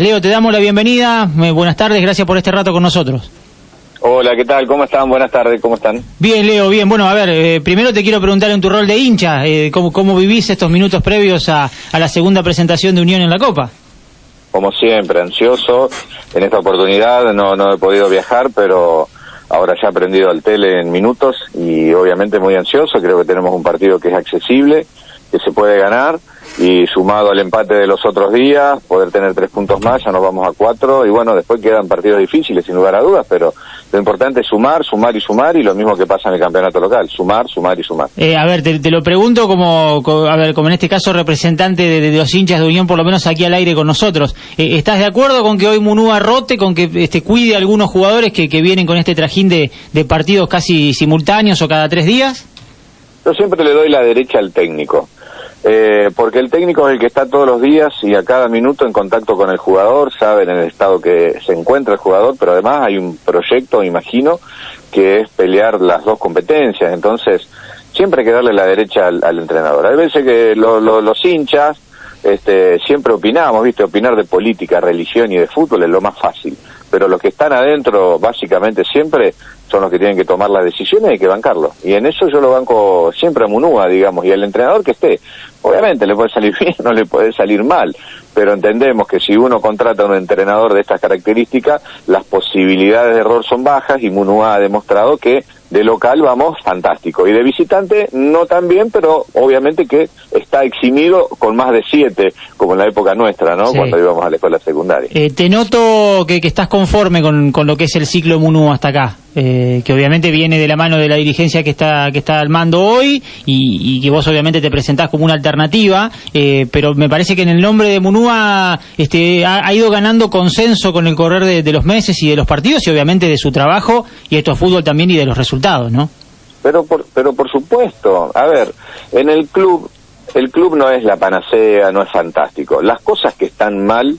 Leo, te damos la bienvenida. Eh, buenas tardes, gracias por este rato con nosotros. Hola, ¿qué tal? ¿Cómo están? Buenas tardes, ¿cómo están? Bien, Leo, bien. Bueno, a ver, eh, primero te quiero preguntar en tu rol de hincha, eh, ¿cómo, ¿cómo vivís estos minutos previos a, a la segunda presentación de Unión en la Copa? Como siempre, ansioso. En esta oportunidad no, no he podido viajar, pero ahora ya he aprendido al tele en minutos y obviamente muy ansioso. Creo que tenemos un partido que es accesible, que se puede ganar y sumado al empate de los otros días, poder tener tres puntos más, ya nos vamos a cuatro y bueno, después quedan partidos difíciles sin lugar a dudas, pero lo importante es sumar, sumar y sumar y lo mismo que pasa en el campeonato local, sumar, sumar y sumar. Eh, a ver, te, lo pregunto como, a ver, como en este caso representante de, los hinchas de Unión, por lo menos aquí al aire con nosotros. Eh, ¿Estás de acuerdo con que hoy Munúa rote, con que este, cuide a algunos jugadores que, que vienen con este trajín de, de partidos casi simultáneos o cada tres días? Yo siempre le doy la derecha al técnico. Eh, porque el técnico es el que está todos los días y a cada minuto en contacto con el jugador, sabe en el estado que se encuentra el jugador, pero además hay un proyecto, imagino, que es pelear las dos competencias. Entonces, siempre hay que darle la derecha al, entrenador. Hay veces que los hinchas este, siempre opinamos, ¿viste? Opinar de política, religión y de fútbol es lo más fácil. Pero los que están adentro, básicamente siempre, son los que tienen que tomar las decisiones y hay que bancarlo. Y en eso yo lo banco siempre a Munúa, digamos, y el entrenador que esté. Obviamente le puede salir bien, no le puede salir mal, pero entendemos que si uno contrata a un entrenador de estas características, las posibilidades de error son bajas y Munúa ha demostrado que de local vamos fantástico y de visitante no tan bien, pero obviamente que está eximido con más de siete, como en la época nuestra, ¿no? Cuando íbamos a la escuela secundaria. Eh, te noto que, estás conforme con, con, lo que es el ciclo Munúa hasta acá. Eh, que obviamente viene de la mano de la dirigencia que está que está al mando hoy y, que vos obviamente te presentás como una alternativa, eh, pero me parece que en el nombre de Munúa este, ha, ido ganando consenso con el correr de, los meses y de los partidos y obviamente de su trabajo y esto es fútbol también y de los resultados, ¿no? Pero por, pero por supuesto, a ver, en el club, el club no es la panacea, no es fantástico. Las cosas que están mal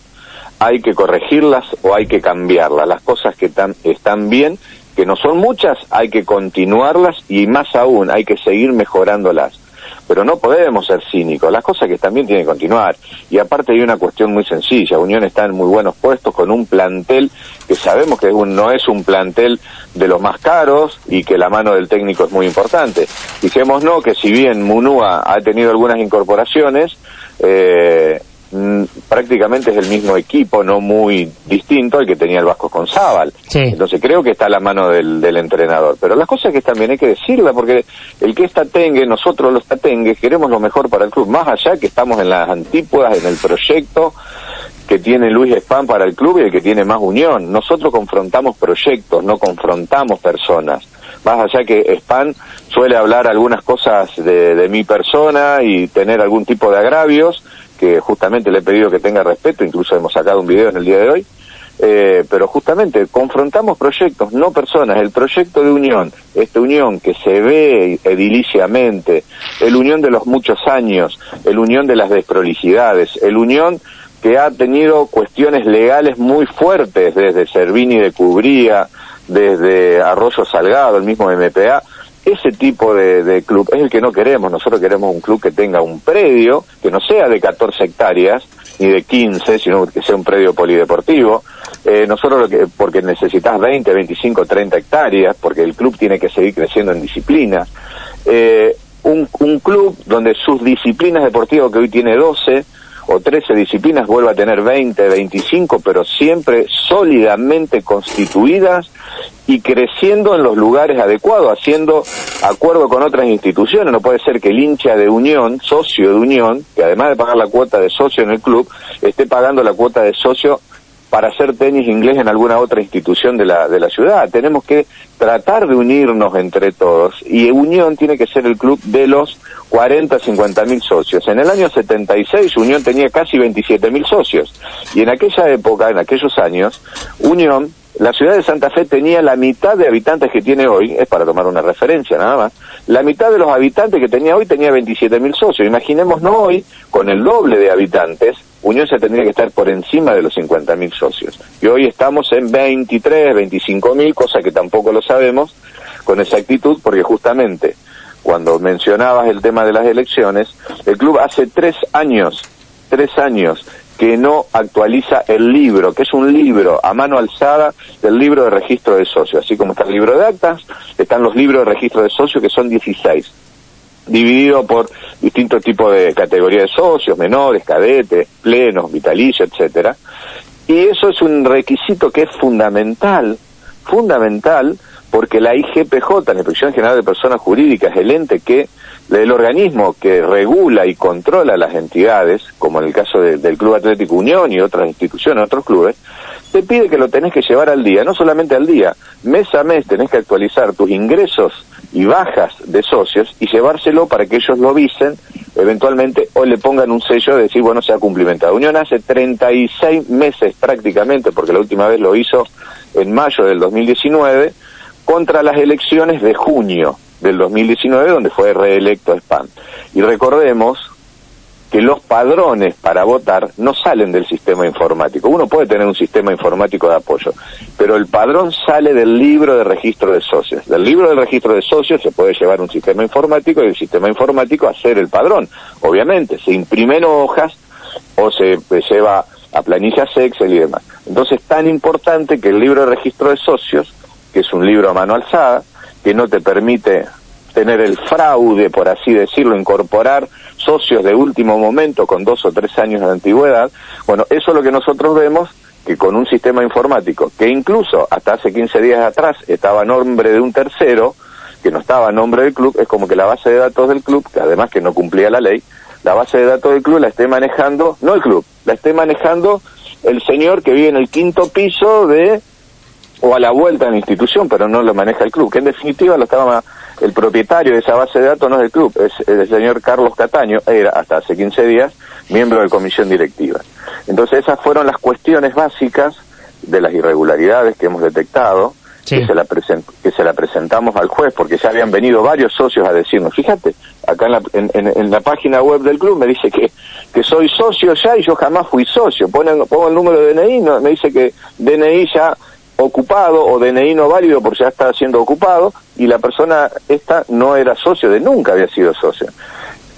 hay que corregirlas o hay que cambiarlas. Las cosas que están bien que no son muchas, hay que continuarlas y más aún, hay que seguir mejorándolas. Pero no podemos ser cínicos, las cosas que también tienen que continuar. Y aparte hay una cuestión muy sencilla, Unión está en muy buenos puestos con un plantel que sabemos que no es un plantel de los más caros y que la mano del técnico es muy importante. no que si bien Munúa ha tenido algunas incorporaciones, eh, prácticamente es el mismo equipo, no muy distinto al que tenía el Vasco con Zábal. Entonces creo que está a la mano del, entrenador. Pero las cosas que también hay que decirla, porque el que está Tengue, nosotros los Tatengues, queremos lo mejor para el club, más allá que estamos en las antípodas, en el proyecto que tiene Luis Spam para el club y el que tiene más unión. Nosotros confrontamos proyectos, no confrontamos personas. Más allá que Spam suele hablar algunas cosas de, de mi persona y tener algún tipo de agravios, que justamente le he pedido que tenga respeto, incluso hemos sacado un video en el día de hoy, eh, pero justamente confrontamos proyectos, no personas. El proyecto de unión, esta unión que se ve ediliciamente, el unión de los muchos años, el unión de las desprolijidades, el unión que ha tenido cuestiones legales muy fuertes desde Servini de Cubría, desde Arroyo Salgado, el mismo MPA, ese tipo de, club es el que no queremos. Nosotros queremos un club que tenga un predio, que no sea de 14 hectáreas, ni de 15, sino que sea un predio polideportivo. Eh, nosotros lo que, porque necesitas 20, 25, 30 hectáreas, porque el club tiene que seguir creciendo en disciplina. Eh, un, un club donde sus disciplinas deportivas, que hoy tiene 12, o 13 disciplinas vuelva a tener 20, 25, pero siempre sólidamente constituidas y creciendo en los lugares adecuados, haciendo acuerdo con otras instituciones. No puede ser que el hincha de Unión, socio de Unión, que además de pagar la cuota de socio en el club, esté pagando la cuota de socio para hacer tenis inglés en alguna otra institución de la, de la ciudad. Tenemos que tratar de unirnos entre todos y Unión tiene que ser el club de los 40, 50 mil socios. En el año 76 Unión tenía casi 27 mil socios y en aquella época, en aquellos años, Unión la ciudad de Santa Fe tenía la mitad de habitantes que tiene hoy, es para tomar una referencia nada más, la mitad de los habitantes que tenía hoy tenía 27 mil socios. Imaginémonos hoy, con el doble de habitantes, Se tendría que estar por encima de los 50 mil socios. Y hoy estamos en 23, 25 mil, cosa que tampoco lo sabemos con exactitud, porque justamente cuando mencionabas el tema de las elecciones, el club hace tres años, tres años que no actualiza el libro, que es un libro a mano alzada del libro de registro de socios. Así como está el libro de actas, están los libros de registro de socios, que son 16, dividido por distintos tipos de categorías de socios, menores, cadetes, plenos, vitalicios, etcétera. Y eso es un requisito que es fundamental, fundamental, porque la IGPJ, la Inspección General de Personas Jurídicas, el ente que el organismo que regula y controla las entidades, como en el caso del Club Atlético Unión y otras instituciones, otros clubes, te pide que lo tenés que llevar al día, no solamente al día, mes a mes tenés que actualizar tus ingresos y bajas de socios y llevárselo para que ellos lo visen eventualmente o le pongan un sello de decir, bueno, se ha cumplimentado. Unión hace 36 meses prácticamente, porque la última vez lo hizo en mayo del 2019, contra las elecciones de junio del 2019, donde fue reelecto Spam. Y recordemos que los padrones para votar no salen del sistema informático. Uno puede tener un sistema informático de apoyo, pero el padrón sale del libro de registro de socios. Del libro de registro de socios se puede llevar un sistema informático y el sistema informático hacer el padrón. Obviamente, se imprimen hojas o se lleva a planillas Excel y demás. Entonces, es tan importante que el libro de registro de socios, que es un libro a mano alzada, que no te permite tener el fraude, por así decirlo, incorporar socios de último momento con dos o tres años de antigüedad. Bueno, eso es lo que nosotros vemos que con un sistema informático que incluso hasta hace 15 días atrás estaba nombre de un tercero, que no estaba nombre del club, es como que la base de datos del club, que además que no cumplía la ley, la base de datos del club la esté manejando, no el club, la esté manejando el señor que vive en el quinto piso de o a la vuelta en la institución, pero no lo maneja el club, que en definitiva lo estaba el propietario de esa base de datos no es del club, es el señor Carlos Cataño, era hasta hace 15 días miembro de comisión directiva. Entonces esas fueron las cuestiones básicas de las irregularidades que hemos detectado, que, se la que se la presentamos al juez, porque ya habían venido varios socios a decirnos, fíjate, acá en la, en, la página web del club me dice que, que soy socio ya y yo jamás fui socio, Ponen, pongo el número de DNI, no, me dice que DNI ya ocupado o DNI no válido porque ya está siendo ocupado y la persona esta no era socio de nunca había sido socio.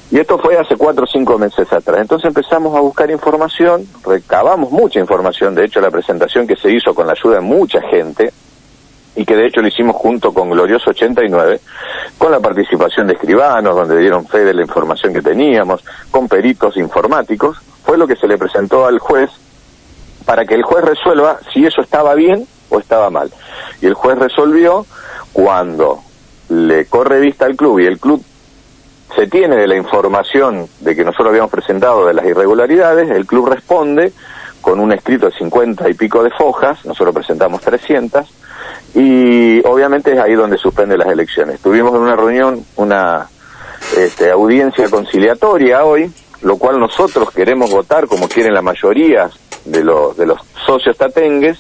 Y esto fue hace cuatro o cinco meses atrás. Entonces empezamos a buscar información, recabamos mucha información, de hecho la presentación que se hizo con la ayuda de mucha gente, y que de hecho lo hicimos junto con Glorioso 89, con la participación de escribanos, donde dieron fe de la información que teníamos, con peritos informáticos, fue lo que se le presentó al juez para que el juez resuelva si eso estaba bien o estaba mal. Y el juez resolvió cuando le corre vista al club y el club se tiene de la información de que nosotros habíamos presentado de las irregularidades, el club responde con un escrito de 50 y pico de fojas, nosotros presentamos 300, y obviamente es ahí donde suspende las elecciones. Tuvimos en una reunión una este, audiencia conciliatoria hoy, lo cual nosotros queremos votar como quieren la mayoría de los, de los socios tatengues,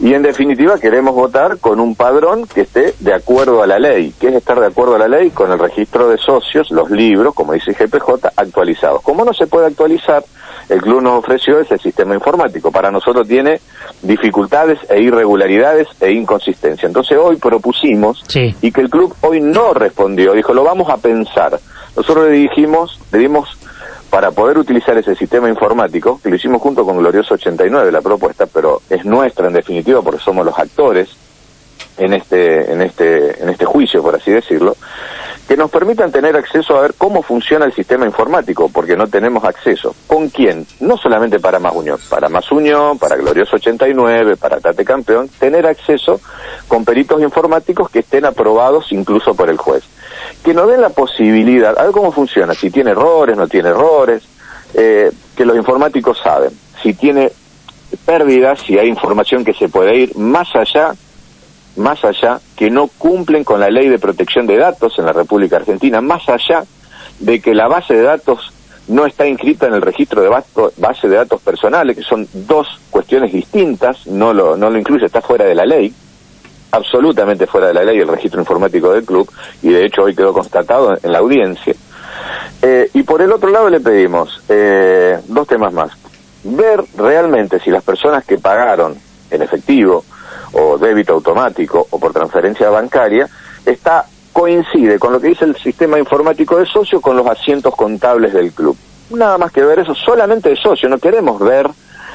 y en definitiva queremos votar con un padrón que esté de acuerdo a la ley. ¿Qué es estar de acuerdo a la ley? Con el registro de socios, los libros, como dice GPJ, actualizados. Como no se puede actualizar, el club nos ofreció ese sistema informático. Para nosotros tiene dificultades e irregularidades e inconsistencia. Entonces hoy propusimos y que el club hoy no respondió. Dijo, lo vamos a pensar. Nosotros le dijimos, le dimos para poder utilizar ese sistema informático, que lo hicimos junto con Glorioso 89, la propuesta, pero es nuestra en definitiva porque somos los actores en este, en este, en este juicio, por así decirlo, que nos permitan tener acceso a ver cómo funciona el sistema informático, porque no tenemos acceso. ¿Con quién? No solamente para Más Unión, para Más Unión, para Glorioso 89, para Tate Campeón, tener acceso con peritos informáticos que estén aprobados incluso por el juez que nos den la posibilidad, a ver cómo funciona, si tiene errores, no tiene errores, eh, que los informáticos saben, si tiene pérdidas, si hay información que se puede ir más allá, más allá, que no cumplen con la ley de protección de datos en la República Argentina, más allá de que la base de datos no está inscrita en el registro de base de datos personales, que son dos cuestiones distintas, no lo, no lo incluye, está fuera de la ley, absolutamente fuera de la ley el registro informático del club y de hecho hoy quedó constatado en la audiencia. Eh, y por el otro lado le pedimos eh, dos temas más. Ver realmente si las personas que pagaron en efectivo o débito automático o por transferencia bancaria está coincide con lo que dice el sistema informático de socio con los asientos contables del club. nada más que ver eso, solamente de socio, no queremos ver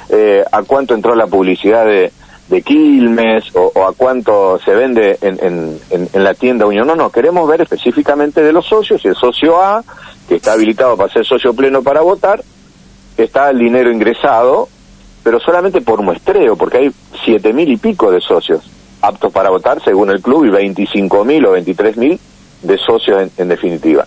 eh, a cuánto entró la publicidad de, de Quilmes o, a cuánto se vende en, en, la tienda Unión. No, no, queremos ver específicamente de los socios y el socio A, que está habilitado para ser socio pleno para votar, está el dinero ingresado, pero solamente por muestreo, porque hay siete mil y pico de socios aptos para votar según el club y veinticinco mil o veintitrés mil de socios en definitiva,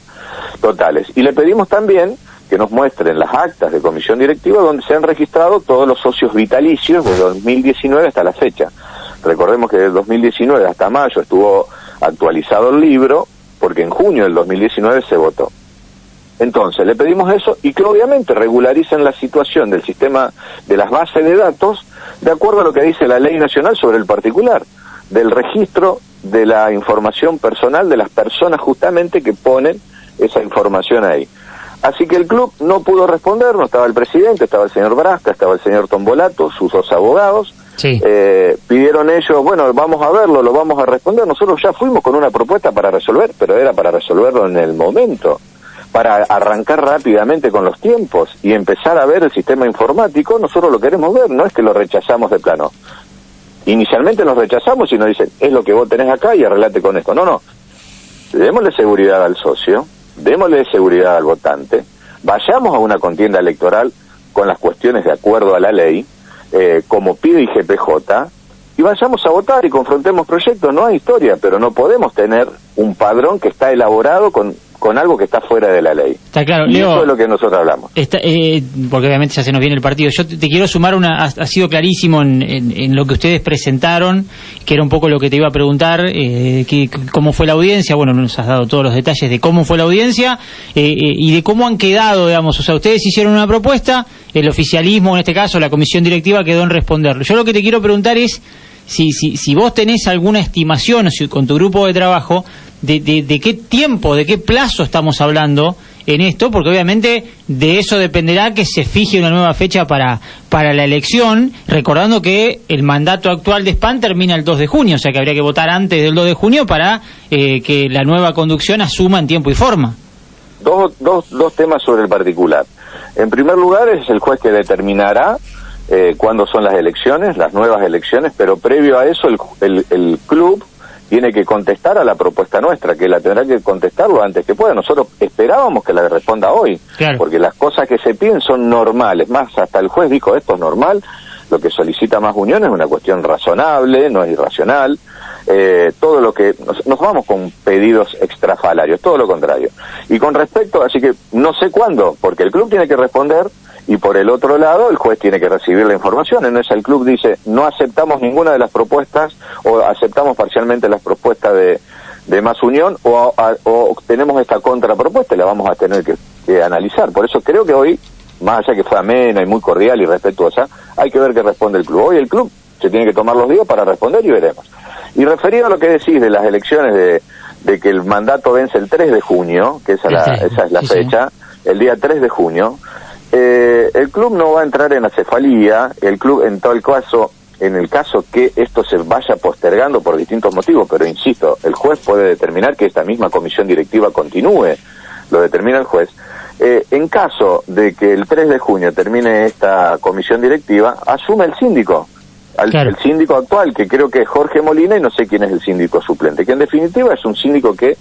totales. Y le pedimos también que nos muestren las actas de comisión directiva donde se han registrado todos los socios vitalicios de 2019 hasta la fecha. Recordemos que de 2019 hasta mayo estuvo actualizado el libro porque en junio del 2019 se votó. Entonces, le pedimos eso y que obviamente regularicen la situación del sistema de las bases de datos de acuerdo a lo que dice la ley nacional sobre el particular, del registro de la información personal de las personas justamente que ponen esa información ahí. Así que el club no pudo responder, no estaba el presidente, estaba el señor Brasca, estaba el señor Tombolato, sus dos abogados. Eh, pidieron ellos, bueno, vamos a verlo, lo vamos a responder. Nosotros ya fuimos con una propuesta para resolver, pero era para resolverlo en el momento, para arrancar rápidamente con los tiempos y empezar a ver el sistema informático. Nosotros lo queremos ver, no es que lo rechazamos de plano. Inicialmente nos rechazamos y nos dicen, es lo que vos tenés acá y arreglate con esto. No, no. Démosle seguridad al socio, démosle seguridad al votante, vayamos a una contienda electoral con las cuestiones de acuerdo a la ley, eh, como pide IGPJ, y vayamos a votar y confrontemos proyectos. No hay historia, pero no podemos tener un padrón que está elaborado con con algo que está fuera de la ley. Está claro, y eso es lo que nosotros hablamos. Eh, porque obviamente ya se nos viene el partido. Yo te, quiero sumar una, ha, sido clarísimo en, lo que ustedes presentaron, que era un poco lo que te iba a preguntar, eh, que, cómo fue la audiencia. Bueno, nos has dado todos los detalles de cómo fue la audiencia eh, y de cómo han quedado, digamos. O sea, ustedes hicieron una propuesta, el oficialismo, en este caso la comisión directiva, quedó en responderlo. Yo lo que te quiero preguntar es si, si, si vos tenés alguna estimación o si con tu grupo de trabajo de, qué tiempo, de qué plazo estamos hablando en esto, porque obviamente de eso dependerá que se fije una nueva fecha para, para la elección, recordando que el mandato actual de SPAN termina el 2 de junio, o sea que habría que votar antes del 2 de junio para eh, que la nueva conducción asuma en tiempo y forma. Dos, dos, dos temas sobre el particular. En primer lugar, es el juez que determinará eh, cuándo son las elecciones, las nuevas elecciones, pero previo a eso el, el, el club tiene que contestar a la propuesta nuestra, que la tendrá que contestar lo antes que pueda. Nosotros esperábamos que la responda hoy, porque las cosas que se piden son normales. Más, hasta el juez dijo, esto es normal, lo que solicita más unión es una cuestión razonable, no es irracional. Eh, todo lo que nos, nos, vamos con pedidos extrafalarios, todo lo contrario. Y con respecto, así que no sé cuándo, porque el club tiene que responder y por el otro lado el juez tiene que recibir la información. En esa el club dice no aceptamos ninguna de las propuestas o aceptamos parcialmente las propuestas de, de más unión o, o, tenemos esta contrapropuesta y la vamos a tener que, analizar. Por eso creo que hoy, más allá que fue amena y muy cordial y respetuosa, hay que ver qué responde el club. Hoy el club se tiene que tomar los días para responder y veremos. Y referido a lo que decís de las elecciones de, de que el mandato vence el 3 de junio, que esa, la, esa es la fecha, el día 3 de junio, eh, el club no va a entrar en acefalía, el club en todo el caso, en el caso que esto se vaya postergando por distintos motivos, pero insisto, el juez puede determinar que esta misma comisión directiva continúe, lo determina el juez. Eh, en caso de que el 3 de junio termine esta comisión directiva, asume el síndico, el síndico actual, que creo que es Jorge Molina y no sé quién es el síndico suplente, que en definitiva es un síndico que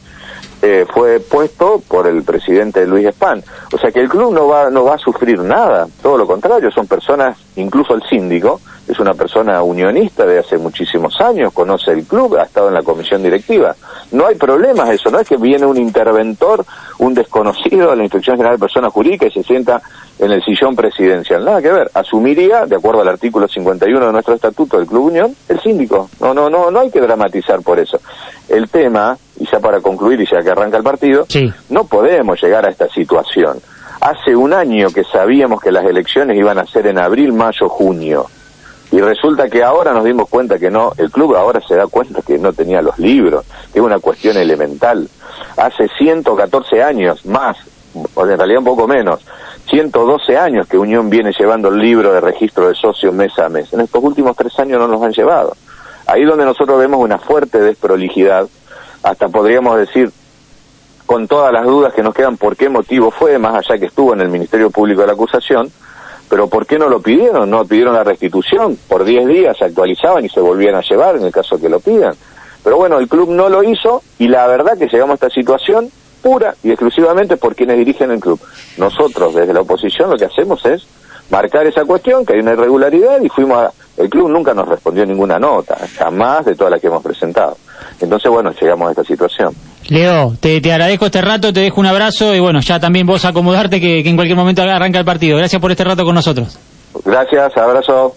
eh, fue puesto por el presidente Luis Espán. O sea que el club no va, no va a sufrir nada, todo lo contrario, son personas, incluso el síndico, es una persona unionista de hace muchísimos años, conoce el club, ha estado en la comisión directiva. No hay problemas eso, no es que viene un interventor, un desconocido de la Inspección General de Personas Jurídicas y se sienta en el sillón presidencial. Nada que ver, asumiría, de acuerdo al artículo 51 de nuestro estatuto del Club Unión, el síndico. No, no, no, no hay que dramatizar por eso. El tema, y ya para concluir y ya que arranca el partido, no podemos llegar a esta situación. Hace un año que sabíamos que las elecciones iban a ser en abril, mayo, junio y resulta que ahora nos dimos cuenta que no, el club ahora se da cuenta que no tenía los libros, que es una cuestión elemental. Hace 114 años más, o en realidad un poco menos, 112 años que Unión viene llevando el libro de registro de socios mes a mes. En estos últimos tres años no nos han llevado. Ahí donde nosotros vemos una fuerte desprolijidad, hasta podríamos decir con todas las dudas que nos quedan por qué motivo fue, más allá que estuvo en el Ministerio Público de la acusación, pero ¿por qué no lo pidieron? No pidieron la restitución, por 10 días se actualizaban y se volvían a llevar en el caso que lo pidan. Pero bueno, el club no lo hizo y la verdad que llegamos a esta situación pura y exclusivamente por quienes dirigen el club. Nosotros desde la oposición lo que hacemos es marcar esa cuestión, que hay una irregularidad y fuimos a, el club nunca nos respondió ninguna nota, jamás de todas las que hemos presentado. Entonces, bueno, llegamos a esta situación. Leo, te, agradezco este rato, te dejo un abrazo y bueno, ya también vos acomodarte que, que en cualquier momento arranca el partido. Gracias por este rato con nosotros. Gracias, abrazo.